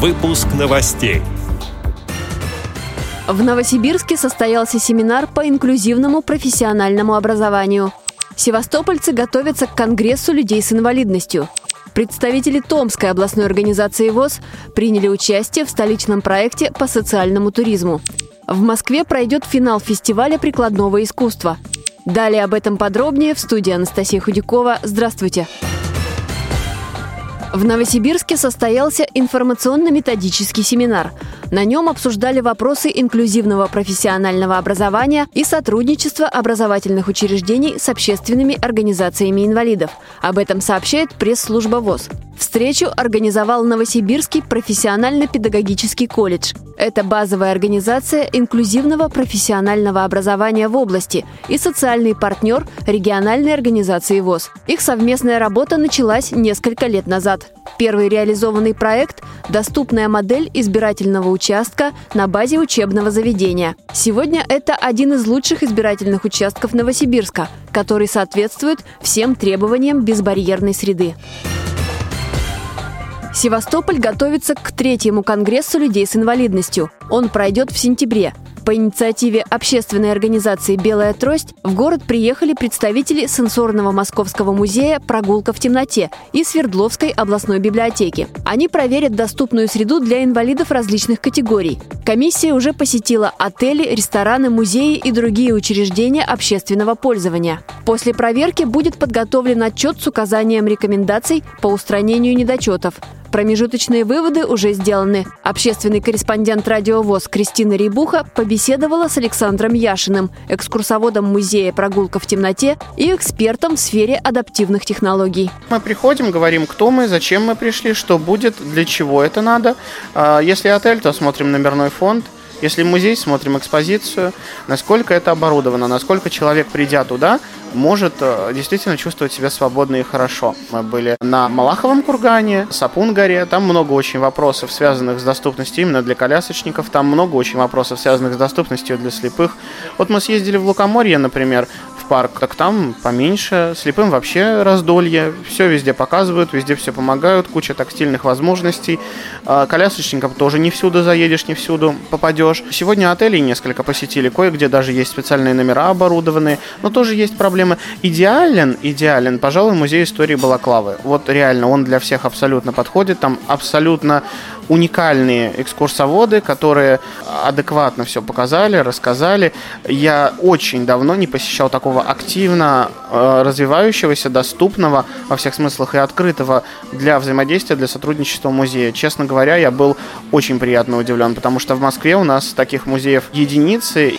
Выпуск новостей. В Новосибирске состоялся семинар по инклюзивному профессиональному образованию. Севастопольцы готовятся к Конгрессу людей с инвалидностью. Представители Томской областной организации ВОЗ приняли участие в столичном проекте по социальному туризму. В Москве пройдет финал фестиваля прикладного искусства. Далее об этом подробнее в студии Анастасия Худякова. Здравствуйте! В Новосибирске состоялся информационно-методический семинар – на нем обсуждали вопросы инклюзивного профессионального образования и сотрудничества образовательных учреждений с общественными организациями инвалидов. Об этом сообщает пресс-служба ВОЗ. Встречу организовал Новосибирский профессионально-педагогический колледж. Это базовая организация инклюзивного профессионального образования в области и социальный партнер региональной организации ВОЗ. Их совместная работа началась несколько лет назад. Первый реализованный проект – доступная модель избирательного участка на базе учебного заведения. Сегодня это один из лучших избирательных участков Новосибирска, который соответствует всем требованиям безбарьерной среды. Севастополь готовится к третьему конгрессу людей с инвалидностью. Он пройдет в сентябре. По инициативе общественной организации «Белая трость» в город приехали представители сенсорного московского музея «Прогулка в темноте» и Свердловской областной библиотеки. Они проверят доступную среду для инвалидов различных категорий. Комиссия уже посетила отели, рестораны, музеи и другие учреждения общественного пользования. После проверки будет подготовлен отчет с указанием рекомендаций по устранению недочетов. Промежуточные выводы уже сделаны. Общественный корреспондент радиовоз Кристина Рибуха побеседовала с Александром Яшиным, экскурсоводом музея «Прогулка в темноте» и экспертом в сфере адаптивных технологий. Мы приходим, говорим, кто мы, зачем мы пришли, что будет, для чего это надо. А, если отель, то смотрим номерной фонд – если музей, смотрим экспозицию, насколько это оборудовано, насколько человек, придя туда, может э, действительно чувствовать себя свободно и хорошо. Мы были на Малаховом кургане, Сапун-горе, там много очень вопросов, связанных с доступностью именно для колясочников, там много очень вопросов, связанных с доступностью для слепых. Вот мы съездили в Лукоморье, например, парк, так там поменьше. Слепым вообще раздолье. Все везде показывают, везде все помогают, куча тактильных возможностей. А, колясочникам тоже не всюду заедешь, не всюду попадешь. Сегодня отелей несколько посетили, кое-где даже есть специальные номера оборудованные, но тоже есть проблемы. Идеален, идеален, пожалуй, музей истории Балаклавы. Вот реально, он для всех абсолютно подходит, там абсолютно уникальные экскурсоводы, которые адекватно все показали, рассказали. Я очень давно не посещал такого активно э, развивающегося, доступного во всех смыслах и открытого для взаимодействия, для сотрудничества музея. Честно говоря, я был очень приятно удивлен, потому что в Москве у нас таких музеев единицы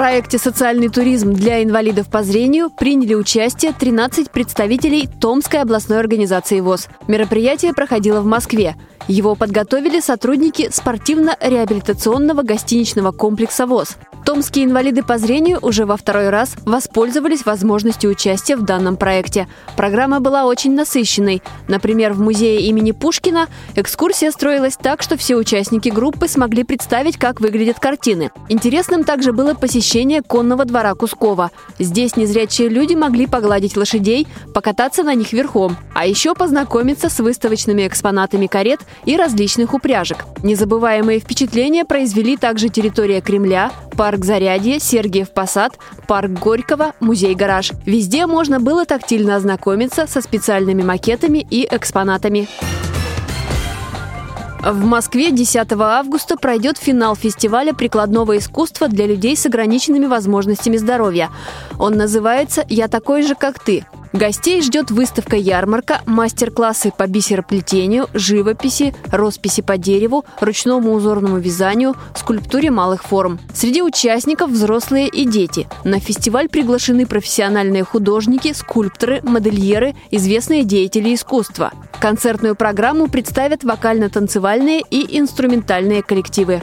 проекте «Социальный туризм для инвалидов по зрению» приняли участие 13 представителей Томской областной организации ВОЗ. Мероприятие проходило в Москве. Его подготовили сотрудники спортивно-реабилитационного гостиничного комплекса ВОЗ. Томские инвалиды по зрению уже во второй раз воспользовались возможностью участия в данном проекте. Программа была очень насыщенной. Например, в музее имени Пушкина экскурсия строилась так, что все участники группы смогли представить, как выглядят картины. Интересным также было посещение конного двора Кускова. Здесь незрячие люди могли погладить лошадей, покататься на них верхом, а еще познакомиться с выставочными экспонатами карет и различных упряжек. Незабываемые впечатления произвели также территория Кремля, парк Зарядье, Сергиев Посад, парк Горького, музей-гараж. Везде можно было тактильно ознакомиться со специальными макетами и экспонатами. В Москве 10 августа пройдет финал фестиваля прикладного искусства для людей с ограниченными возможностями здоровья. Он называется «Я такой же, как ты». Гостей ждет выставка-ярмарка, мастер-классы по бисероплетению, живописи, росписи по дереву, ручному узорному вязанию, скульптуре малых форм. Среди участников взрослые и дети. На фестиваль приглашены профессиональные художники, скульпторы, модельеры, известные деятели искусства. Концертную программу представят вокально-танцевальные и инструментальные коллективы.